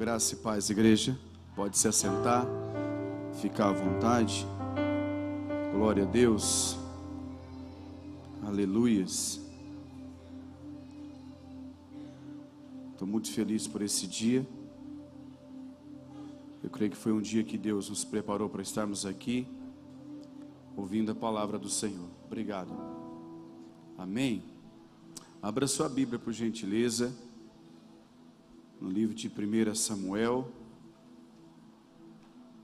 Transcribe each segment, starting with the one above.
Graça e paz, igreja. Pode se assentar, ficar à vontade. Glória a Deus. Aleluias. Estou muito feliz por esse dia. Eu creio que foi um dia que Deus nos preparou para estarmos aqui, ouvindo a palavra do Senhor. Obrigado. Amém. Abra sua Bíblia, por gentileza, no livro de 1 Samuel,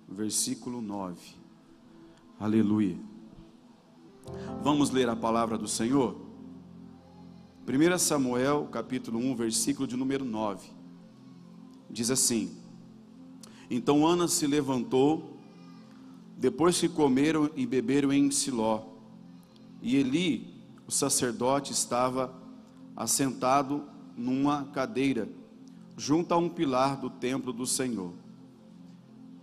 versículo 9. Aleluia. Vamos ler a palavra do Senhor? 1 Samuel, capítulo 1, versículo de número 9. Diz assim: Então Ana se levantou, depois que comeram e beberam em Siló, e Eli, o sacerdote, estava assentado numa cadeira, junto a um pilar do templo do Senhor.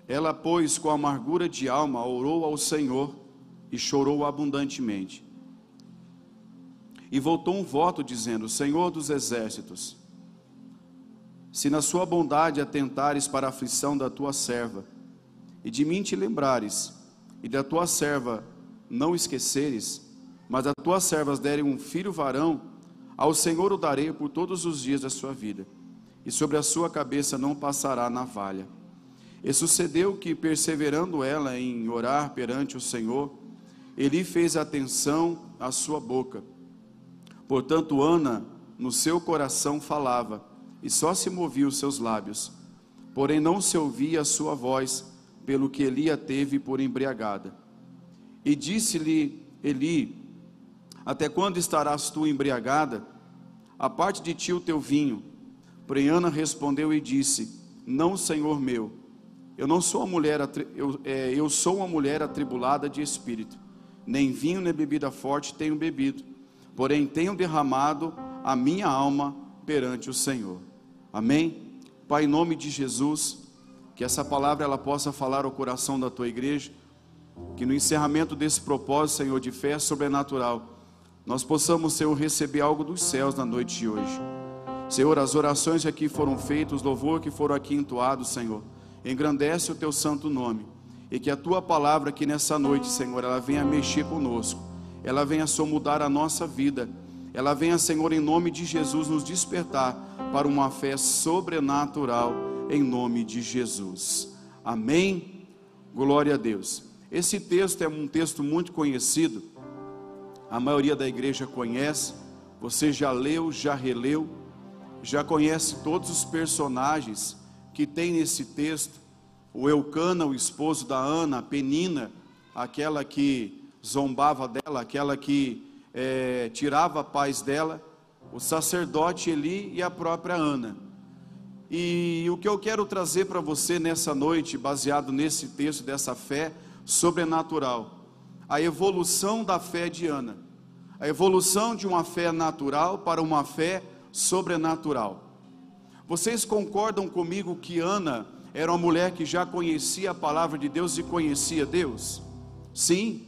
Ela, pois, com amargura de alma, orou ao Senhor e chorou abundantemente. E voltou um voto dizendo: Senhor dos exércitos, se na sua bondade atentares para a aflição da tua serva, e de mim te lembrares, e da tua serva não esqueceres, mas a tuas servas derem um filho varão, ao Senhor o darei por todos os dias da sua vida, e sobre a sua cabeça não passará navalha. E sucedeu que, perseverando ela em orar perante o Senhor, ele fez atenção à sua boca. Portanto, Ana, no seu coração, falava, e só se movia os seus lábios. Porém, não se ouvia a sua voz, pelo que Eli a teve por embriagada. E disse-lhe Eli: até quando estarás tu embriagada? A parte de ti o teu vinho. Porém Ana respondeu e disse: Não, Senhor meu, eu não sou uma mulher, eu, é, eu sou uma mulher atribulada de espírito. Nem vinho nem bebida forte tenho bebido, porém tenho derramado a minha alma perante o Senhor. Amém? Pai, em nome de Jesus, que essa palavra ela possa falar ao coração da tua igreja, que no encerramento desse propósito, Senhor, de fé sobrenatural, nós possamos, Senhor, receber algo dos céus na noite de hoje. Senhor, as orações que aqui foram feitas, os louvor que foram aqui entoados, Senhor, engrandece o teu santo nome. E que a tua palavra aqui nessa noite, Senhor, ela venha mexer conosco, ela venha só mudar a nossa vida, ela venha, Senhor, em nome de Jesus, nos despertar para uma fé sobrenatural, em nome de Jesus. Amém? Glória a Deus. Esse texto é um texto muito conhecido a maioria da igreja conhece, você já leu, já releu, já conhece todos os personagens que tem nesse texto. O Eucana, o esposo da Ana, a Penina, aquela que zombava dela, aquela que é, tirava a paz dela, o sacerdote Eli e a própria Ana. E o que eu quero trazer para você nessa noite, baseado nesse texto dessa fé sobrenatural, a evolução da fé de Ana a evolução de uma fé natural para uma fé sobrenatural. Vocês concordam comigo que Ana era uma mulher que já conhecia a palavra de Deus e conhecia Deus? Sim.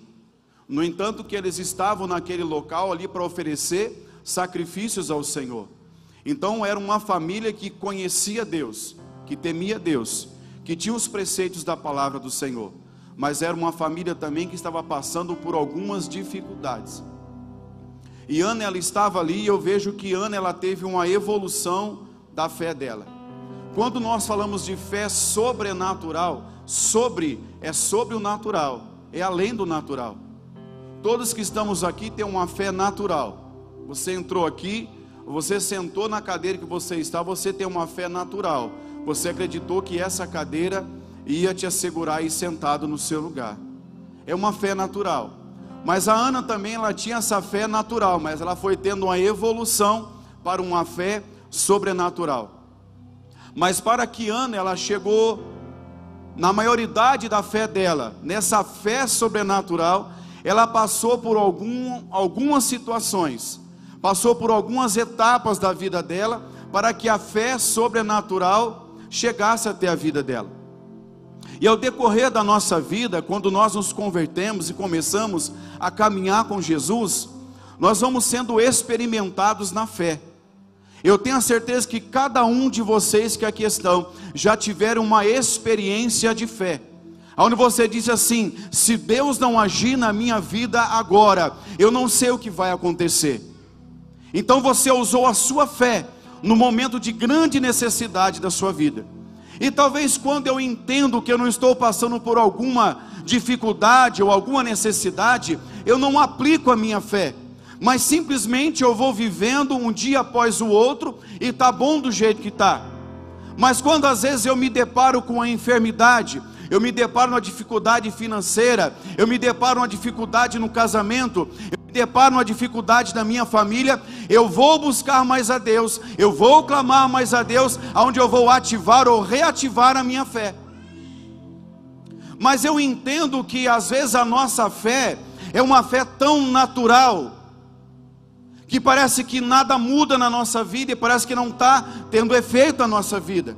No entanto, que eles estavam naquele local ali para oferecer sacrifícios ao Senhor. Então era uma família que conhecia Deus, que temia Deus, que tinha os preceitos da palavra do Senhor, mas era uma família também que estava passando por algumas dificuldades. E Ana ela estava ali e eu vejo que Ana ela teve uma evolução da fé dela. Quando nós falamos de fé sobrenatural, sobre é sobre o natural, é além do natural. Todos que estamos aqui têm uma fé natural. Você entrou aqui, você sentou na cadeira que você está, você tem uma fé natural. Você acreditou que essa cadeira ia te assegurar aí sentado no seu lugar. É uma fé natural. Mas a Ana também ela tinha essa fé natural, mas ela foi tendo uma evolução para uma fé sobrenatural. Mas para que Ana ela chegou na maioridade da fé dela, nessa fé sobrenatural, ela passou por algum, algumas situações, passou por algumas etapas da vida dela, para que a fé sobrenatural chegasse até a vida dela. E ao decorrer da nossa vida, quando nós nos convertemos e começamos a caminhar com Jesus, nós vamos sendo experimentados na fé. Eu tenho a certeza que cada um de vocês que aqui estão já tiveram uma experiência de fé. Onde você diz assim: se Deus não agir na minha vida agora, eu não sei o que vai acontecer. Então você usou a sua fé no momento de grande necessidade da sua vida. E talvez quando eu entendo que eu não estou passando por alguma dificuldade ou alguma necessidade, eu não aplico a minha fé, mas simplesmente eu vou vivendo um dia após o outro e tá bom do jeito que tá. Mas quando às vezes eu me deparo com a enfermidade, eu me deparo uma dificuldade financeira, eu me deparo uma dificuldade no casamento, deparo uma dificuldade na minha família, eu vou buscar mais a Deus, eu vou clamar mais a Deus, aonde eu vou ativar ou reativar a minha fé. Mas eu entendo que às vezes a nossa fé é uma fé tão natural, que parece que nada muda na nossa vida e parece que não está tendo efeito na nossa vida.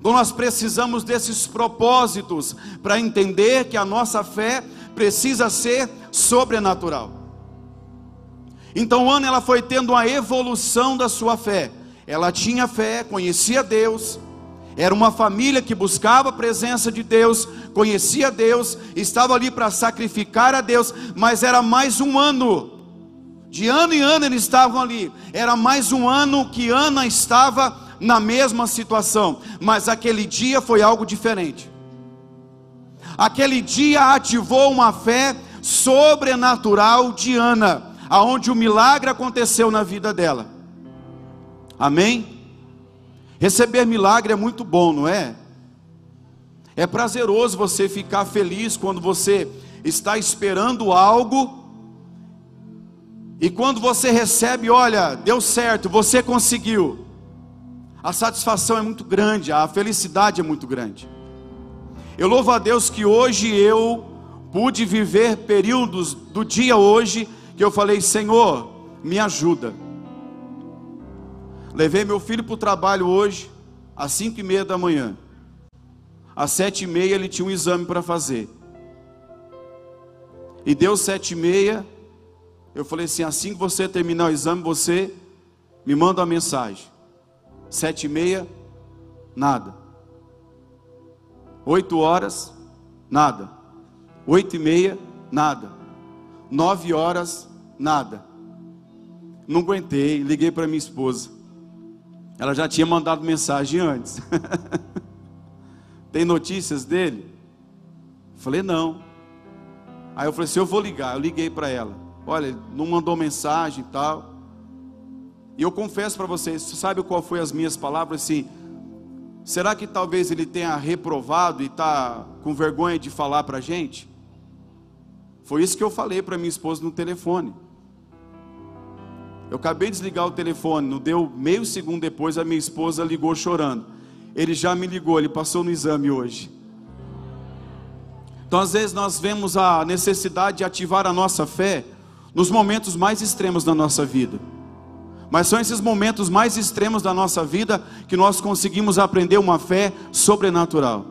Então nós precisamos desses propósitos para entender que a nossa fé precisa ser sobrenatural. Então Ana ela foi tendo uma evolução da sua fé. Ela tinha fé, conhecia Deus, era uma família que buscava a presença de Deus, conhecia Deus, estava ali para sacrificar a Deus, mas era mais um ano. De ano em ano eles estavam ali. Era mais um ano que Ana estava na mesma situação, mas aquele dia foi algo diferente. Aquele dia ativou uma fé sobrenatural de Ana, aonde o milagre aconteceu na vida dela. Amém? Receber milagre é muito bom, não é? É prazeroso você ficar feliz quando você está esperando algo e quando você recebe, olha, deu certo, você conseguiu a satisfação é muito grande, a felicidade é muito grande. Eu louvo a Deus que hoje eu pude viver períodos do dia hoje que eu falei, Senhor, me ajuda. Levei meu filho para o trabalho hoje, às cinco e meia da manhã. Às sete e meia ele tinha um exame para fazer. E deu sete e meia, eu falei assim, assim que você terminar o exame, você me manda uma mensagem. Sete e meia, nada. Oito horas, nada. Oito e meia, nada. Nove horas, nada. Não aguentei, liguei para minha esposa. Ela já tinha mandado mensagem antes. Tem notícias dele? Falei, não. Aí eu falei assim: eu vou ligar. Eu liguei para ela. Olha, não mandou mensagem e tal. E eu confesso para vocês, sabe qual foi as minhas palavras? Assim, será que talvez ele tenha reprovado e está com vergonha de falar para a gente? Foi isso que eu falei para minha esposa no telefone. Eu acabei de desligar o telefone, não deu meio segundo depois, a minha esposa ligou chorando. Ele já me ligou, ele passou no exame hoje. Então, às vezes, nós vemos a necessidade de ativar a nossa fé nos momentos mais extremos da nossa vida. Mas são esses momentos mais extremos da nossa vida que nós conseguimos aprender uma fé sobrenatural.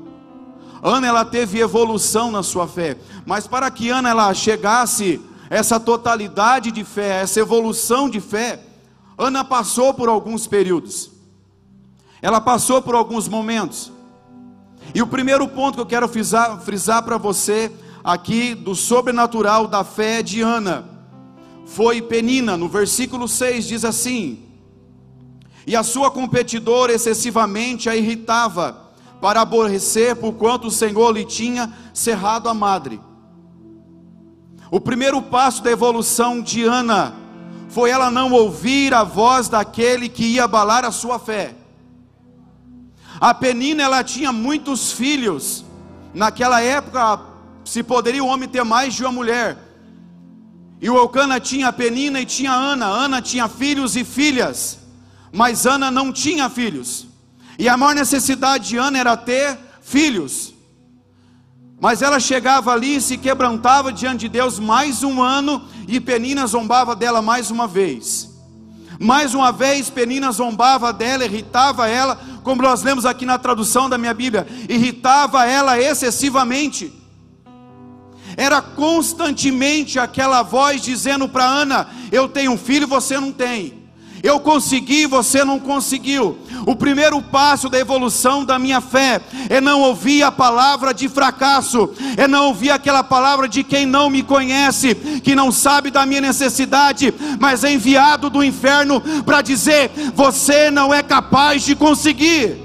Ana ela teve evolução na sua fé, mas para que Ana ela chegasse essa totalidade de fé, essa evolução de fé, Ana passou por alguns períodos. Ela passou por alguns momentos. E o primeiro ponto que eu quero frisar, frisar para você aqui do sobrenatural da fé de Ana foi Penina, no versículo 6 diz assim: E a sua competidora excessivamente a irritava, para aborrecer, por quanto o Senhor lhe tinha cerrado a madre. O primeiro passo da evolução de Ana foi ela não ouvir a voz daquele que ia abalar a sua fé. A Penina ela tinha muitos filhos. Naquela época se poderia o homem ter mais de uma mulher. E o Elcana tinha Penina e tinha Ana. Ana tinha filhos e filhas, mas Ana não tinha filhos. E a maior necessidade de Ana era ter filhos. Mas ela chegava ali e se quebrantava diante de Deus mais um ano, e Penina zombava dela mais uma vez. Mais uma vez, Penina zombava dela, irritava ela, como nós lemos aqui na tradução da minha Bíblia, irritava ela excessivamente. Era constantemente aquela voz dizendo para Ana: Eu tenho um filho, você não tem. Eu consegui, você não conseguiu. O primeiro passo da evolução da minha fé é não ouvir a palavra de fracasso, é não ouvir aquela palavra de quem não me conhece, que não sabe da minha necessidade, mas é enviado do inferno para dizer: você não é capaz de conseguir.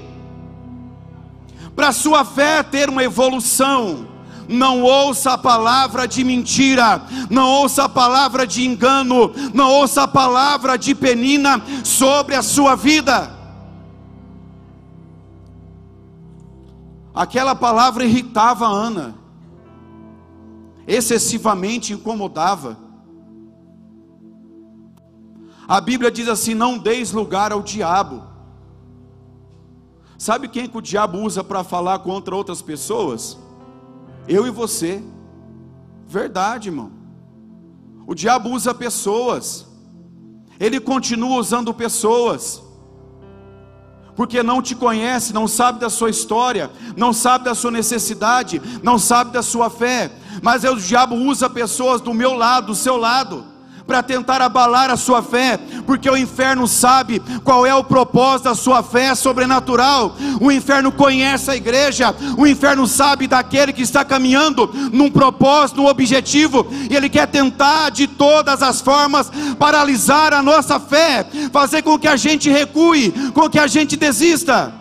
Para sua fé ter uma evolução, não ouça a palavra de mentira, não ouça a palavra de engano, não ouça a palavra de penina sobre a sua vida. Aquela palavra irritava Ana, excessivamente incomodava. A Bíblia diz assim: não deis lugar ao diabo. Sabe quem que o diabo usa para falar contra outras pessoas? Eu e você. Verdade, irmão. O diabo usa pessoas. Ele continua usando pessoas. Porque não te conhece, não sabe da sua história, não sabe da sua necessidade, não sabe da sua fé. Mas o diabo usa pessoas do meu lado, do seu lado para tentar abalar a sua fé, porque o inferno sabe qual é o propósito da sua fé sobrenatural. O inferno conhece a igreja, o inferno sabe daquele que está caminhando num propósito, num objetivo, e ele quer tentar de todas as formas paralisar a nossa fé, fazer com que a gente recue, com que a gente desista.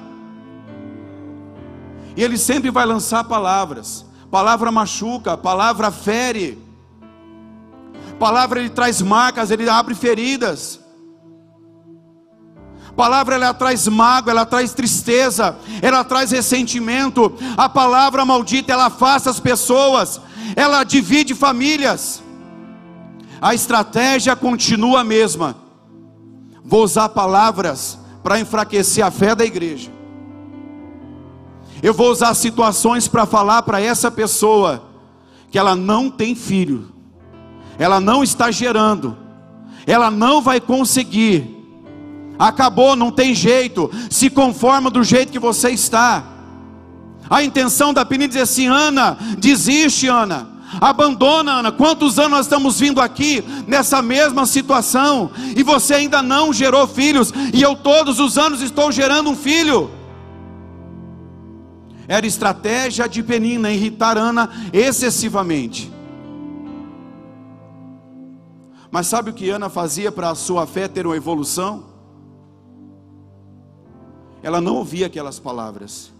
E ele sempre vai lançar palavras. Palavra machuca, palavra fere palavra ele traz marcas, ele abre feridas. Palavra ela traz mágoa, ela traz tristeza, ela traz ressentimento. A palavra maldita ela afasta as pessoas, ela divide famílias. A estratégia continua a mesma. Vou usar palavras para enfraquecer a fé da igreja. Eu vou usar situações para falar para essa pessoa que ela não tem filho ela não está gerando, ela não vai conseguir. Acabou, não tem jeito, se conforma do jeito que você está. A intenção da Penina é dizer assim: Ana, desiste, Ana, abandona, Ana. Quantos anos nós estamos vindo aqui nessa mesma situação e você ainda não gerou filhos, e eu todos os anos estou gerando um filho. Era estratégia de Penina irritar Ana excessivamente. Mas sabe o que Ana fazia para a sua fé ter uma evolução? Ela não ouvia aquelas palavras.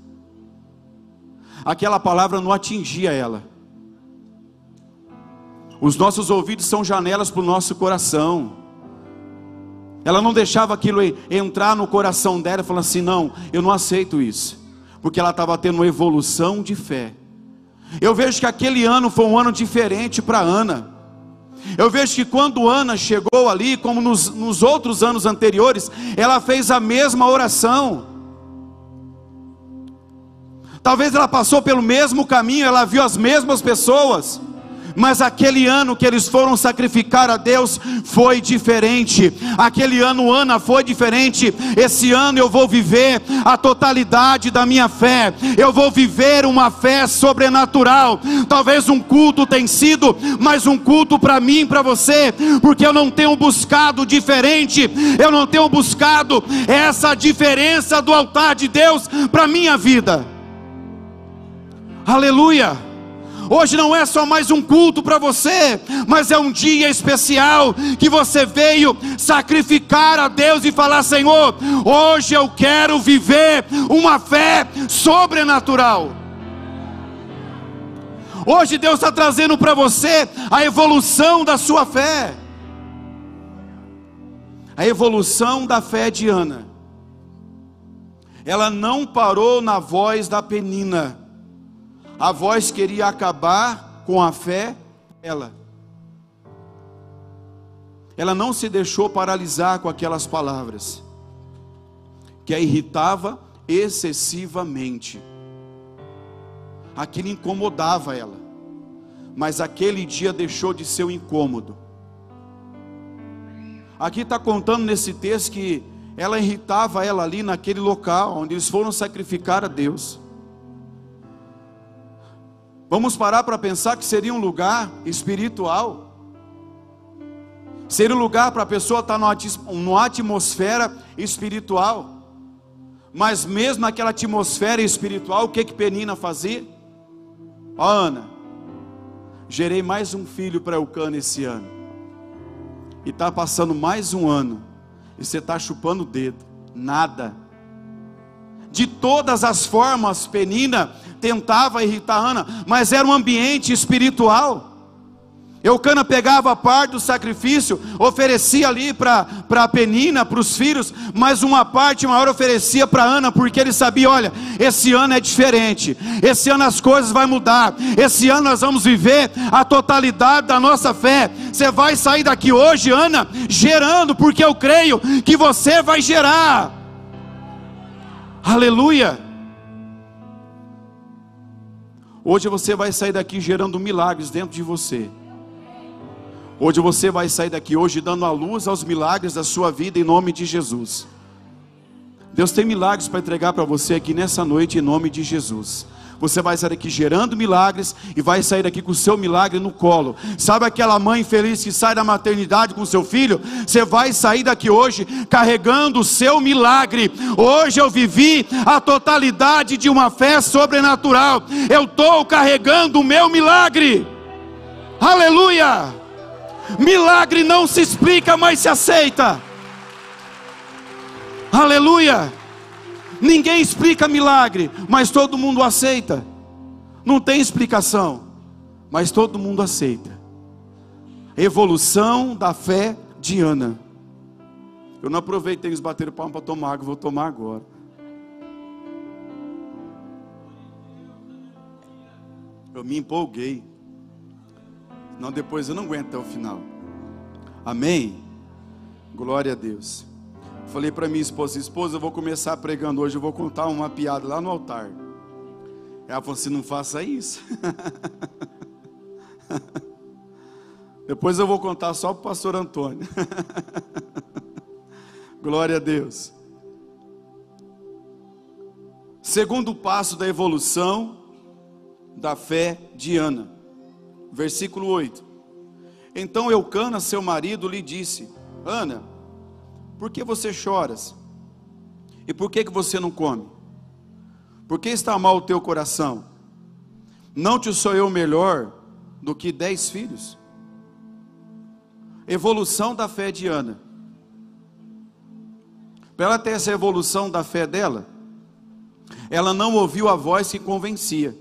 Aquela palavra não atingia ela. Os nossos ouvidos são janelas para o nosso coração. Ela não deixava aquilo entrar no coração dela, falando assim: não, eu não aceito isso, porque ela estava tendo uma evolução de fé. Eu vejo que aquele ano foi um ano diferente para Ana. Eu vejo que quando Ana chegou ali, como nos, nos outros anos anteriores, ela fez a mesma oração. Talvez ela passou pelo mesmo caminho, ela viu as mesmas pessoas mas aquele ano que eles foram sacrificar a Deus foi diferente. Aquele ano, Ana, foi diferente. Esse ano eu vou viver a totalidade da minha fé. Eu vou viver uma fé sobrenatural. Talvez um culto tenha sido, mas um culto para mim, para você, porque eu não tenho buscado diferente. Eu não tenho buscado essa diferença do altar de Deus para minha vida. Aleluia. Hoje não é só mais um culto para você, mas é um dia especial que você veio sacrificar a Deus e falar: Senhor, hoje eu quero viver uma fé sobrenatural. Hoje Deus está trazendo para você a evolução da sua fé, a evolução da fé de Ana. Ela não parou na voz da penina a voz queria acabar com a fé dela. Ela não se deixou paralisar com aquelas palavras, que a irritava excessivamente. Aquilo incomodava ela, mas aquele dia deixou de ser um incômodo. Aqui está contando nesse texto que ela irritava ela ali naquele local onde eles foram sacrificar a Deus. Vamos parar para pensar que seria um lugar espiritual. Seria o lugar para a pessoa estar numa atmosfera espiritual. Mas mesmo naquela atmosfera espiritual, o que que Penina fazia? Ó Ana, gerei mais um filho para Eucana esse ano. E está passando mais um ano. E você está chupando o dedo. Nada. De todas as formas, Penina tentava irritar Ana, mas era um ambiente espiritual. Eucana pegava a parte do sacrifício, oferecia ali para a Penina, para os filhos, mas uma parte maior oferecia para Ana, porque ele sabia: olha, esse ano é diferente, esse ano as coisas vão mudar, esse ano nós vamos viver a totalidade da nossa fé. Você vai sair daqui hoje, Ana, gerando, porque eu creio que você vai gerar. Aleluia. Hoje você vai sair daqui gerando milagres dentro de você. Hoje você vai sair daqui hoje dando a luz aos milagres da sua vida em nome de Jesus. Deus tem milagres para entregar para você aqui nessa noite em nome de Jesus. Você vai sair daqui gerando milagres e vai sair daqui com o seu milagre no colo. Sabe aquela mãe feliz que sai da maternidade com seu filho? Você vai sair daqui hoje carregando o seu milagre. Hoje eu vivi a totalidade de uma fé sobrenatural. Eu estou carregando o meu milagre. Aleluia! Milagre não se explica, mas se aceita. Aleluia. Ninguém explica milagre, mas todo mundo aceita. Não tem explicação, mas todo mundo aceita. Evolução da fé de Ana. Eu não aproveitei eles bateram palma para tomar água, vou tomar agora. Eu me empolguei. Não, depois eu não aguento até o final. Amém? Glória a Deus. Falei para minha esposa, esposa, eu vou começar pregando hoje, eu vou contar uma piada lá no altar. Ela falou assim: não faça isso. Depois eu vou contar só para o pastor Antônio. Glória a Deus. Segundo passo da evolução da fé de Ana versículo 8. Então Eucana, seu marido, lhe disse: Ana, por que você choras? E por que, que você não come? Por que está mal o teu coração? Não te sou eu melhor do que dez filhos? Evolução da fé de Ana. Para ela ter essa evolução da fé dela, ela não ouviu a voz que convencia.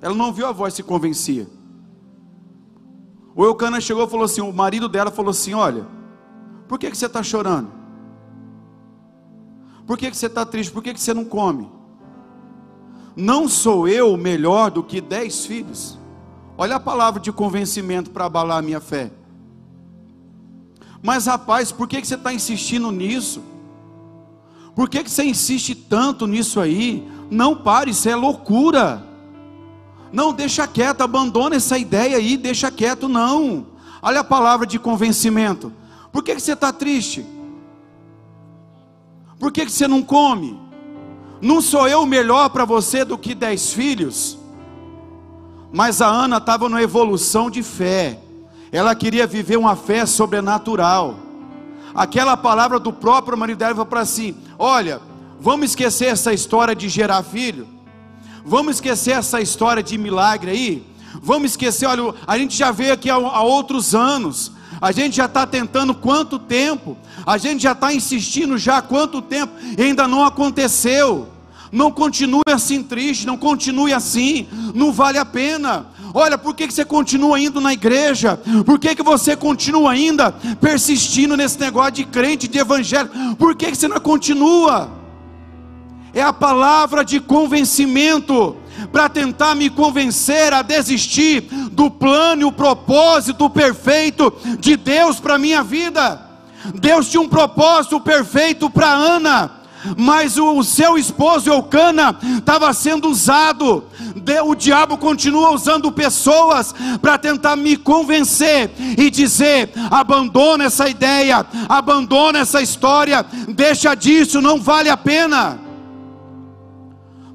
Ela não viu a voz se convencia. O Eucana chegou e falou assim: o marido dela falou assim: Olha, por que, que você está chorando? Por que, que você está triste? Por que, que você não come? Não sou eu melhor do que dez filhos? Olha a palavra de convencimento para abalar a minha fé. Mas rapaz, por que, que você está insistindo nisso? Por que, que você insiste tanto nisso aí? Não pare, isso é loucura. Não, deixa quieto, abandona essa ideia aí, deixa quieto, não. Olha a palavra de convencimento. Por que, que você está triste? Por que, que você não come? Não sou eu melhor para você do que dez filhos? Mas a Ana estava numa evolução de fé. Ela queria viver uma fé sobrenatural. Aquela palavra do próprio marido dela falou para assim: Olha, vamos esquecer essa história de gerar filho. Vamos esquecer essa história de milagre aí? Vamos esquecer, olha, a gente já veio aqui há, há outros anos. A gente já está tentando quanto tempo? A gente já está insistindo já quanto tempo? E ainda não aconteceu. Não continue assim triste, não continue assim, não vale a pena. Olha, por que, que você continua indo na igreja? Por que, que você continua ainda persistindo nesse negócio de crente, de evangelho? Por que, que você não continua? é a palavra de convencimento para tentar me convencer a desistir do plano e o propósito perfeito de Deus para minha vida. Deus tinha um propósito perfeito para Ana, mas o seu esposo Eucana estava sendo usado. O diabo continua usando pessoas para tentar me convencer e dizer: abandona essa ideia, abandona essa história, deixa disso, não vale a pena.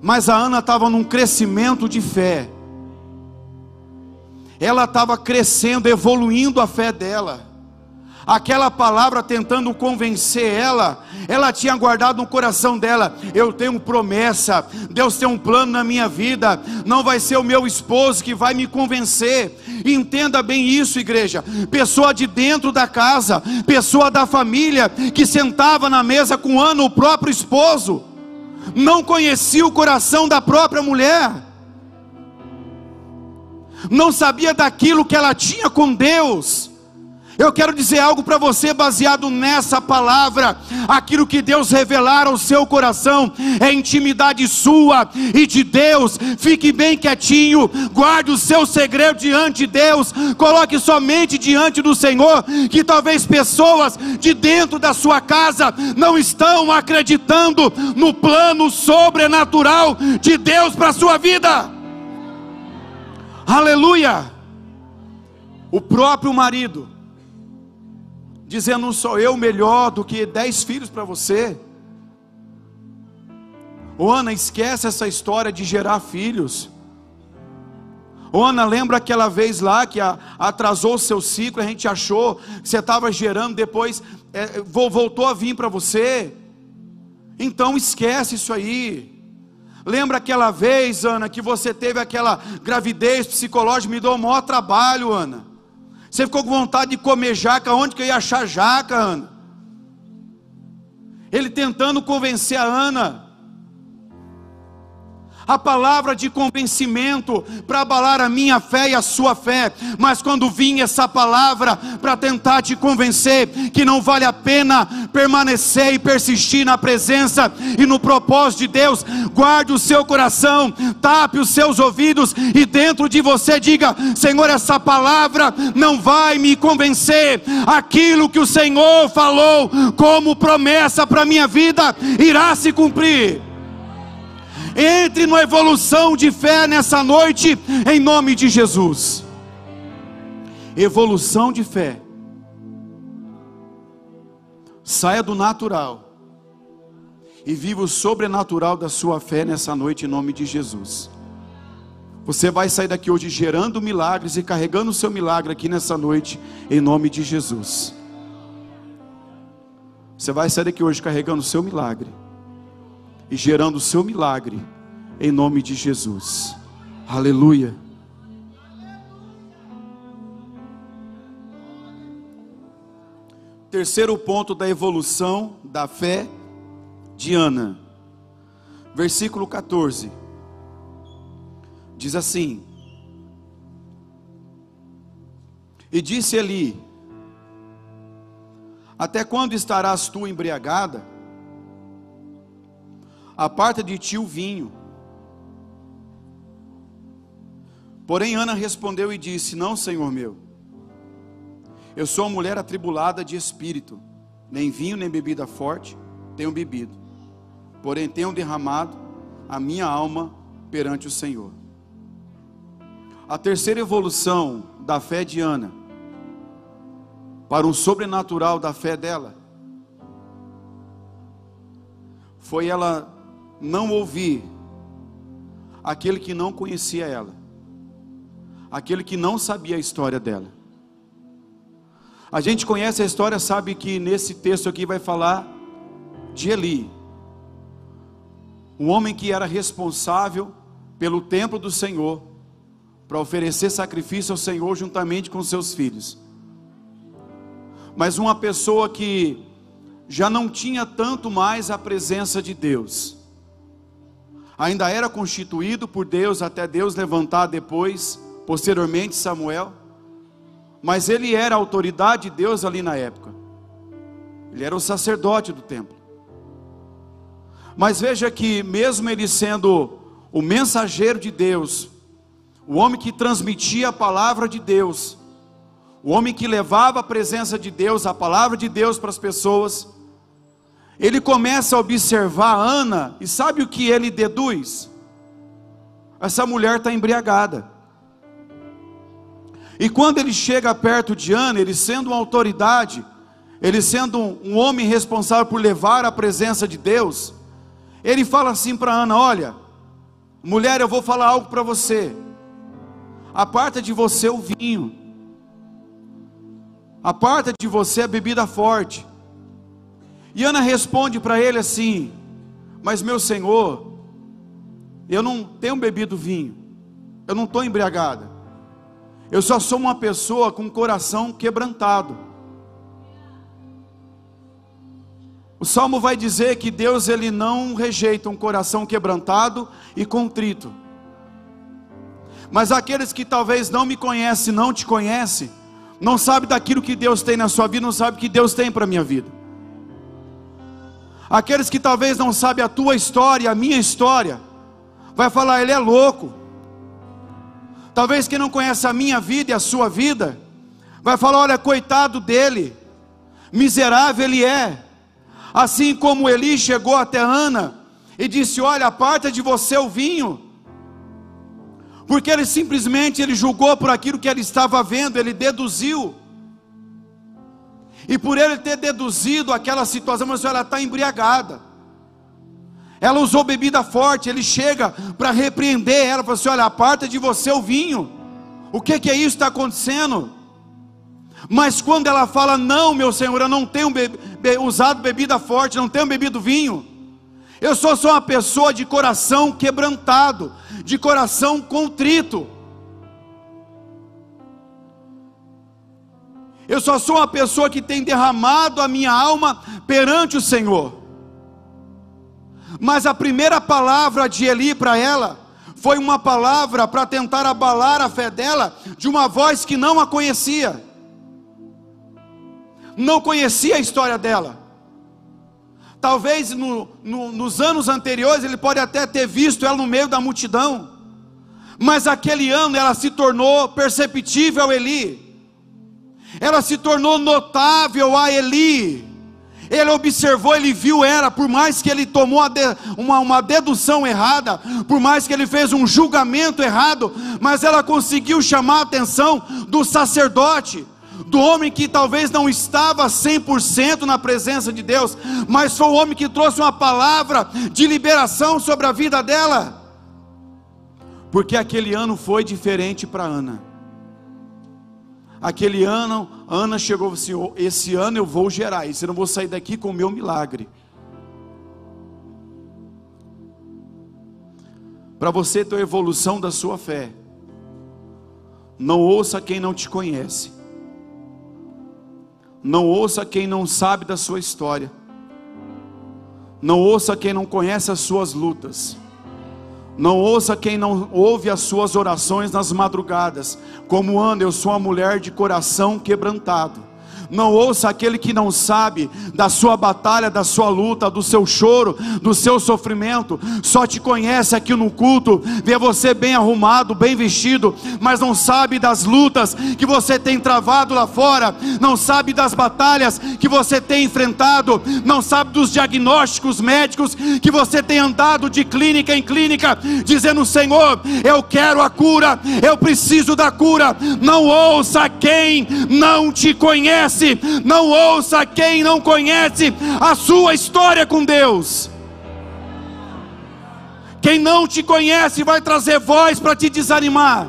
Mas a Ana estava num crescimento de fé. Ela estava crescendo, evoluindo a fé dela aquela palavra tentando convencer ela, ela tinha guardado no coração dela: eu tenho promessa, Deus tem um plano na minha vida, não vai ser o meu esposo que vai me convencer. Entenda bem isso, igreja. Pessoa de dentro da casa, pessoa da família que sentava na mesa com Ana, o próprio esposo, não conhecia o coração da própria mulher não sabia daquilo que ela tinha com Deus, eu quero dizer algo para você baseado nessa palavra. Aquilo que Deus revelar ao seu coração é intimidade sua e de Deus. Fique bem quietinho, guarde o seu segredo diante de Deus. Coloque somente diante do Senhor, que talvez pessoas de dentro da sua casa não estão acreditando no plano sobrenatural de Deus para a sua vida. Aleluia! O próprio marido dizendo: não sou eu melhor do que dez filhos para você. Ô Ana, esquece essa história de gerar filhos. Ô Ana, lembra aquela vez lá que atrasou o seu ciclo, a gente achou que você estava gerando, depois é, voltou a vir para você. Então esquece isso aí. Lembra aquela vez, Ana, que você teve aquela gravidez psicológica, me deu o maior trabalho, Ana. Você ficou com vontade de comer jaca, onde que eu ia achar jaca, Ana? Ele tentando convencer a Ana a palavra de convencimento para abalar a minha fé e a sua fé, mas quando vinha essa palavra para tentar te convencer que não vale a pena permanecer e persistir na presença e no propósito de Deus, guarde o seu coração, tape os seus ouvidos e dentro de você diga: Senhor, essa palavra não vai me convencer, aquilo que o Senhor falou como promessa para minha vida irá se cumprir. Entre na evolução de fé nessa noite, em nome de Jesus. Evolução de fé. Saia do natural e viva o sobrenatural da sua fé nessa noite, em nome de Jesus. Você vai sair daqui hoje gerando milagres e carregando o seu milagre aqui nessa noite, em nome de Jesus. Você vai sair daqui hoje carregando o seu milagre e gerando o seu milagre, em nome de Jesus. Aleluia. Terceiro ponto da evolução da fé de Ana, versículo 14, diz assim: E disse Eli: Até quando estarás tu embriagada? Aparta de ti o vinho. Porém, Ana respondeu e disse: Não, senhor meu, eu sou uma mulher atribulada de espírito, nem vinho nem bebida forte tenho bebido, porém tenho derramado a minha alma perante o Senhor. A terceira evolução da fé de Ana, para um sobrenatural da fé dela, foi ela não ouvir aquele que não conhecia ela, aquele que não sabia a história dela. A gente conhece a história, sabe que nesse texto aqui vai falar de Eli, um homem que era responsável pelo templo do Senhor, para oferecer sacrifício ao Senhor juntamente com seus filhos. Mas uma pessoa que já não tinha tanto mais a presença de Deus ainda era constituído por Deus até Deus levantar depois, posteriormente Samuel. Mas ele era a autoridade de Deus ali na época. Ele era o sacerdote do templo. Mas veja que, mesmo ele sendo o mensageiro de Deus, o homem que transmitia a palavra de Deus, o homem que levava a presença de Deus, a palavra de Deus para as pessoas, ele começa a observar Ana e sabe o que ele deduz? Essa mulher está embriagada. E quando ele chega perto de Ana, ele sendo uma autoridade, ele sendo um, homem responsável por levar a presença de Deus, ele fala assim para Ana: Olha, mulher, eu vou falar algo para você. aparta de você o vinho, aparta de você a bebida forte. E Ana responde para ele assim: Mas meu senhor, eu não tenho bebido vinho, eu não estou embriagada, eu só sou uma pessoa com coração quebrantado. O salmo vai dizer que Deus ele não rejeita um coração quebrantado e contrito. Mas aqueles que talvez não me conhecem, não te conhecem, não sabe daquilo que Deus tem na sua vida, não sabe o que Deus tem para a minha vida. Aqueles que talvez não sabem a tua história, a minha história, vai falar, ele é louco. Talvez quem não conhece a minha vida e a sua vida, vai falar, olha, coitado dele, miserável ele é. Assim como Eli chegou até Ana e disse: Olha, aparta de você o vinho, porque ele simplesmente ele julgou por aquilo que ele estava vendo, ele deduziu. E por ele ter deduzido aquela situação, mas ela está embriagada. Ela usou bebida forte, ele chega para repreender ela, fala assim: olha, aparta de você o vinho. O que, que é isso que está acontecendo? Mas quando ela fala, não, meu Senhor, eu não tenho be be usado bebida forte, não tenho bebido vinho, eu sou só uma pessoa de coração quebrantado, de coração contrito. Eu só sou uma pessoa que tem derramado a minha alma perante o Senhor. Mas a primeira palavra de Eli para ela foi uma palavra para tentar abalar a fé dela de uma voz que não a conhecia. Não conhecia a história dela. Talvez no, no, nos anos anteriores ele pode até ter visto ela no meio da multidão, mas aquele ano ela se tornou perceptível a Eli, ela se tornou notável a Eli. Ele observou, ele viu ela, por mais que ele tomou uma, uma dedução errada, por mais que ele fez um julgamento errado, mas ela conseguiu chamar a atenção do sacerdote do homem que talvez não estava 100% na presença de Deus, mas foi o homem que trouxe uma palavra de liberação sobre a vida dela. Porque aquele ano foi diferente para Ana. Aquele ano, Ana chegou assim: esse ano eu vou gerar isso, eu não vou sair daqui com o meu milagre. Para você ter a evolução da sua fé, não ouça quem não te conhece. Não ouça quem não sabe da sua história. Não ouça quem não conhece as suas lutas. Não ouça quem não ouve as suas orações nas madrugadas. Como anda, eu sou uma mulher de coração quebrantado. Não ouça aquele que não sabe da sua batalha, da sua luta, do seu choro, do seu sofrimento. Só te conhece aqui no culto, vê você bem arrumado, bem vestido, mas não sabe das lutas que você tem travado lá fora, não sabe das batalhas que você tem enfrentado, não sabe dos diagnósticos médicos que você tem andado de clínica em clínica, dizendo: Senhor, eu quero a cura, eu preciso da cura. Não ouça quem não te conhece conhece, não ouça quem não conhece a sua história com Deus. Quem não te conhece vai trazer voz para te desanimar.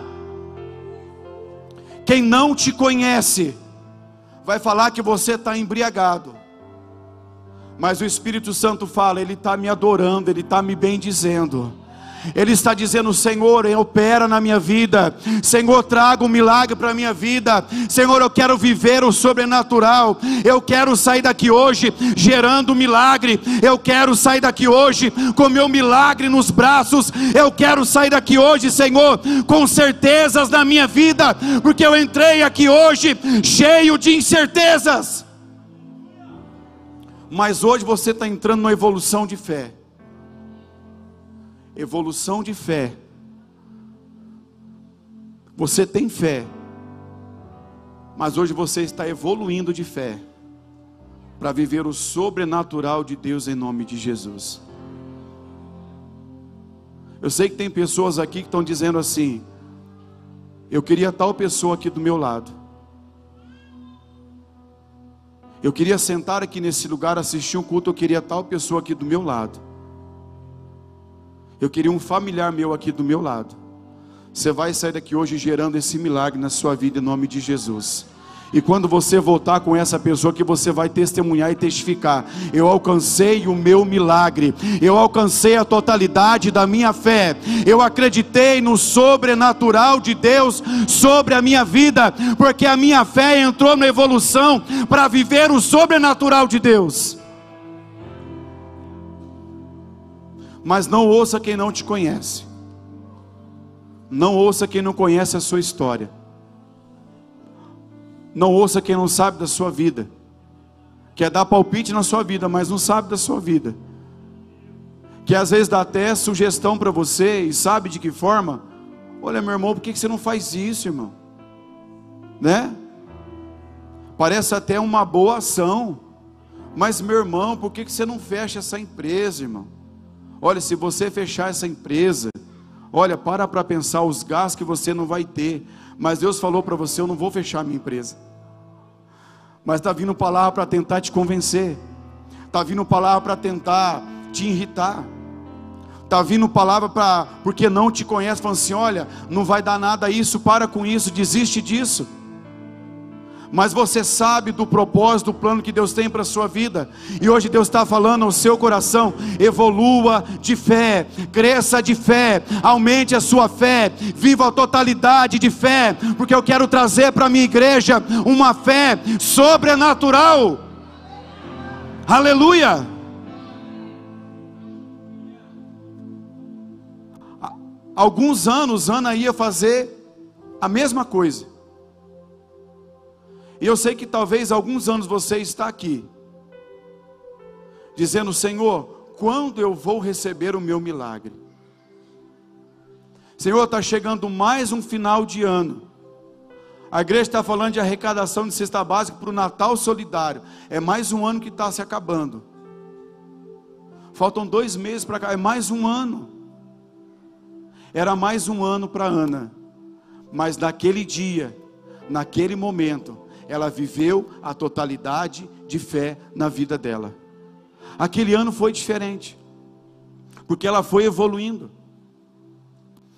Quem não te conhece vai falar que você está embriagado. Mas o Espírito Santo fala, Ele está me adorando, Ele está me bendizendo. Ele está dizendo: Senhor, opera na minha vida. Senhor, traga um milagre para a minha vida. Senhor, eu quero viver o sobrenatural. Eu quero sair daqui hoje gerando milagre. Eu quero sair daqui hoje com meu milagre nos braços. Eu quero sair daqui hoje, Senhor, com certezas na minha vida, porque eu entrei aqui hoje cheio de incertezas. Mas hoje você está entrando numa evolução de fé evolução de fé. Você tem fé, mas hoje você está evoluindo de fé para viver o sobrenatural de Deus em nome de Jesus. Eu sei que tem pessoas aqui que estão dizendo assim: eu queria tal pessoa aqui do meu lado. Eu queria sentar aqui nesse lugar, assistir um culto, eu queria tal pessoa aqui do meu lado. Eu queria um familiar meu aqui do meu lado. Você vai sair daqui hoje gerando esse milagre na sua vida em nome de Jesus. E quando você voltar com essa pessoa que você vai testemunhar e testificar, eu alcancei o meu milagre, eu alcancei a totalidade da minha fé, eu acreditei no sobrenatural de Deus sobre a minha vida, porque a minha fé entrou na evolução para viver o sobrenatural de Deus. Mas não ouça quem não te conhece, não ouça quem não conhece a sua história. Não ouça quem não sabe da sua vida. Quer dar palpite na sua vida, mas não sabe da sua vida. Que às vezes dá até sugestão para você e sabe de que forma. Olha, meu irmão, por que você não faz isso, irmão? Né? Parece até uma boa ação. Mas, meu irmão, por que você não fecha essa empresa, irmão? Olha, se você fechar essa empresa, olha, para para pensar os gastos que você não vai ter. Mas Deus falou para você: eu não vou fechar a minha empresa. Mas está vindo palavra para tentar te convencer, está vindo palavra para tentar te irritar, está vindo palavra para, porque não te conhece, falando assim: olha, não vai dar nada isso, para com isso, desiste disso mas você sabe do propósito, do plano que Deus tem para a sua vida, e hoje Deus está falando ao seu coração: evolua de fé, cresça de fé, aumente a sua fé, viva a totalidade de fé, porque eu quero trazer para a minha igreja uma fé sobrenatural. Aleluia! Alguns anos Ana ia fazer a mesma coisa. E eu sei que talvez alguns anos você está aqui, dizendo: Senhor, quando eu vou receber o meu milagre? Senhor, está chegando mais um final de ano. A igreja está falando de arrecadação de cesta básica para o Natal Solidário. É mais um ano que está se acabando. Faltam dois meses para cá, é mais um ano. Era mais um ano para Ana. Mas naquele dia, naquele momento, ela viveu a totalidade de fé na vida dela. Aquele ano foi diferente, porque ela foi evoluindo.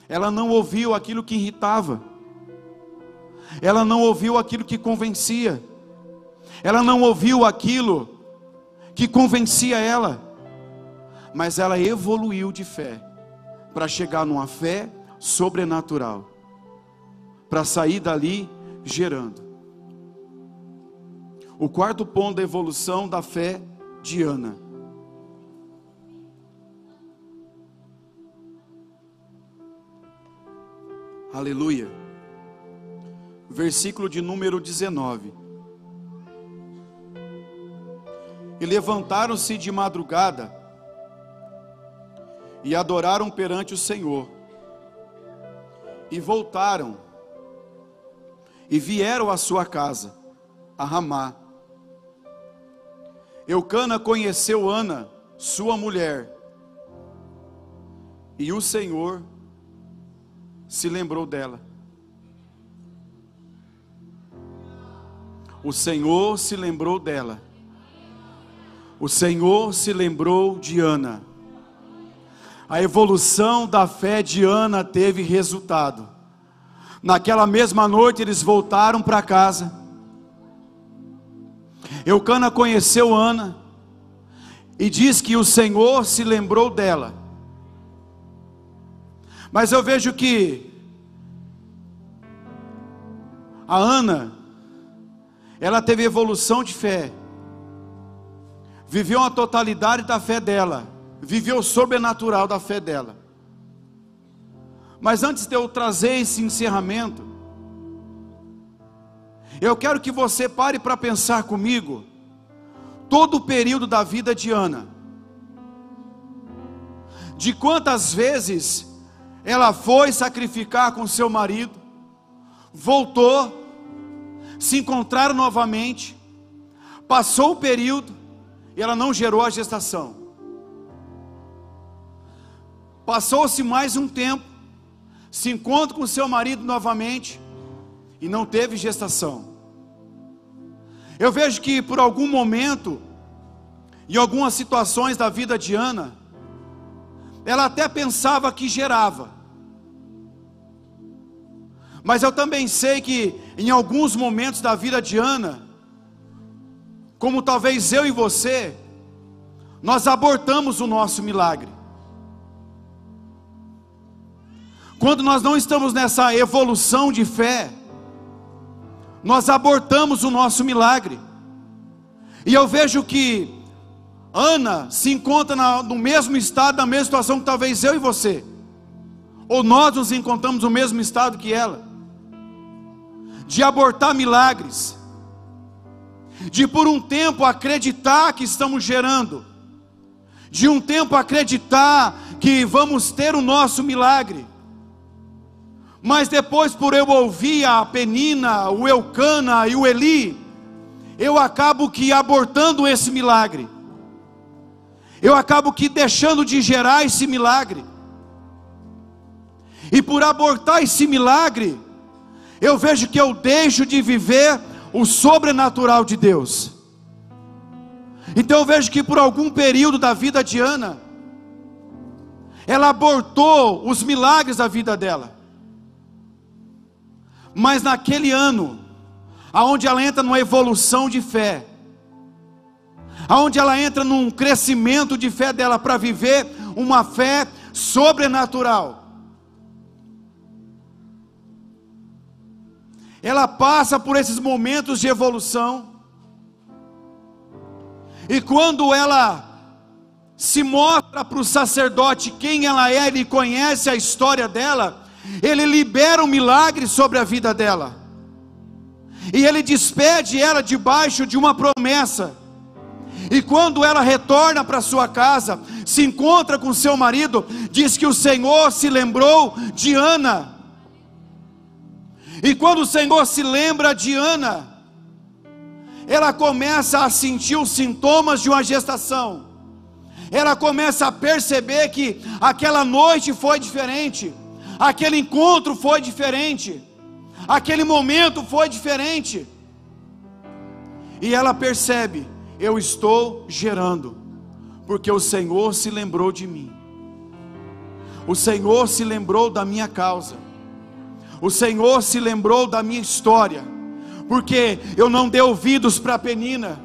Ela não ouviu aquilo que irritava, ela não ouviu aquilo que convencia, ela não ouviu aquilo que convencia ela, mas ela evoluiu de fé para chegar numa fé sobrenatural, para sair dali gerando. O quarto ponto da evolução da fé de Ana. Aleluia. Versículo de número 19. E levantaram-se de madrugada e adoraram perante o Senhor. E voltaram e vieram à sua casa, a Ramá. Eucana conheceu Ana, sua mulher, e o Senhor se lembrou dela. O Senhor se lembrou dela. O Senhor se lembrou de Ana. A evolução da fé de Ana teve resultado. Naquela mesma noite eles voltaram para casa. Eucana conheceu Ana e diz que o Senhor se lembrou dela. Mas eu vejo que a Ana, ela teve evolução de fé, viveu a totalidade da fé dela, viveu o sobrenatural da fé dela. Mas antes de eu trazer esse encerramento, eu quero que você pare para pensar comigo todo o período da vida de Ana. De quantas vezes ela foi sacrificar com seu marido, voltou, se encontraram novamente, passou o período e ela não gerou a gestação. Passou-se mais um tempo, se encontra com seu marido novamente e não teve gestação. Eu vejo que por algum momento, em algumas situações da vida de Ana, ela até pensava que gerava, Mas eu também sei que em alguns momentos da vida de Ana, como talvez eu e você, nós abortamos o nosso milagre. Quando nós não estamos nessa evolução de fé, nós abortamos o nosso milagre. E eu vejo que Ana se encontra no mesmo estado, na mesma situação que talvez eu e você, ou nós nos encontramos no mesmo estado que ela, de abortar milagres, de por um tempo acreditar que estamos gerando, de um tempo acreditar que vamos ter o nosso milagre, mas depois, por eu ouvir a Penina, o Eucana e o Eli, eu acabo que abortando esse milagre, eu acabo que deixando de gerar esse milagre, e por abortar esse milagre, eu vejo que eu deixo de viver o sobrenatural de Deus. Então eu vejo que por algum período da vida de Ana, ela abortou os milagres da vida dela. Mas naquele ano, aonde ela entra numa evolução de fé, aonde ela entra num crescimento de fé dela para viver uma fé sobrenatural. ela passa por esses momentos de evolução, e quando ela se mostra para o sacerdote quem ela é, ele conhece a história dela, ele libera um milagre sobre a vida dela, e ele despede ela debaixo de uma promessa. E quando ela retorna para sua casa, se encontra com seu marido, diz que o Senhor se lembrou de Ana, e quando o Senhor se lembra de Ana, ela começa a sentir os sintomas de uma gestação. Ela começa a perceber que aquela noite foi diferente, aquele encontro foi diferente, aquele momento foi diferente. E ela percebe: eu estou gerando, porque o Senhor se lembrou de mim. O Senhor se lembrou da minha causa o Senhor se lembrou da minha história, porque eu não dei ouvidos para a Penina,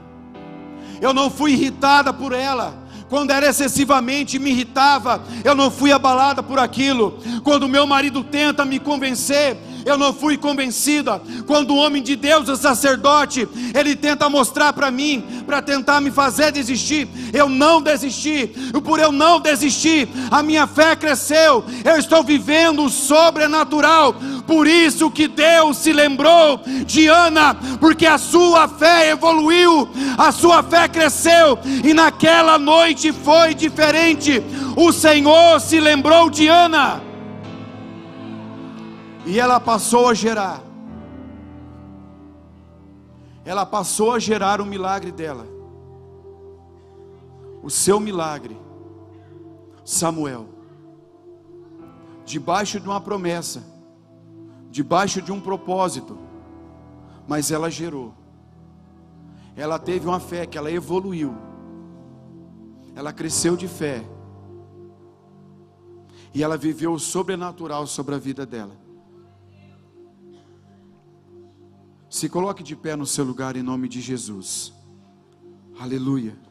eu não fui irritada por ela, quando era excessivamente me irritava, eu não fui abalada por aquilo. Quando meu marido tenta me convencer, eu não fui convencida. Quando o homem de Deus, o sacerdote, ele tenta mostrar para mim, para tentar me fazer desistir, eu não desisti. E por eu não desistir, a minha fé cresceu. Eu estou vivendo o sobrenatural. Por isso que Deus se lembrou de Ana, porque a sua fé evoluiu, a sua fé cresceu, e naquela noite foi diferente. O Senhor se lembrou de Ana. E ela passou a gerar. Ela passou a gerar o milagre dela. O seu milagre. Samuel. Debaixo de uma promessa. Debaixo de um propósito. Mas ela gerou. Ela teve uma fé que ela evoluiu. Ela cresceu de fé. E ela viveu o sobrenatural sobre a vida dela. Se coloque de pé no seu lugar em nome de Jesus. Aleluia.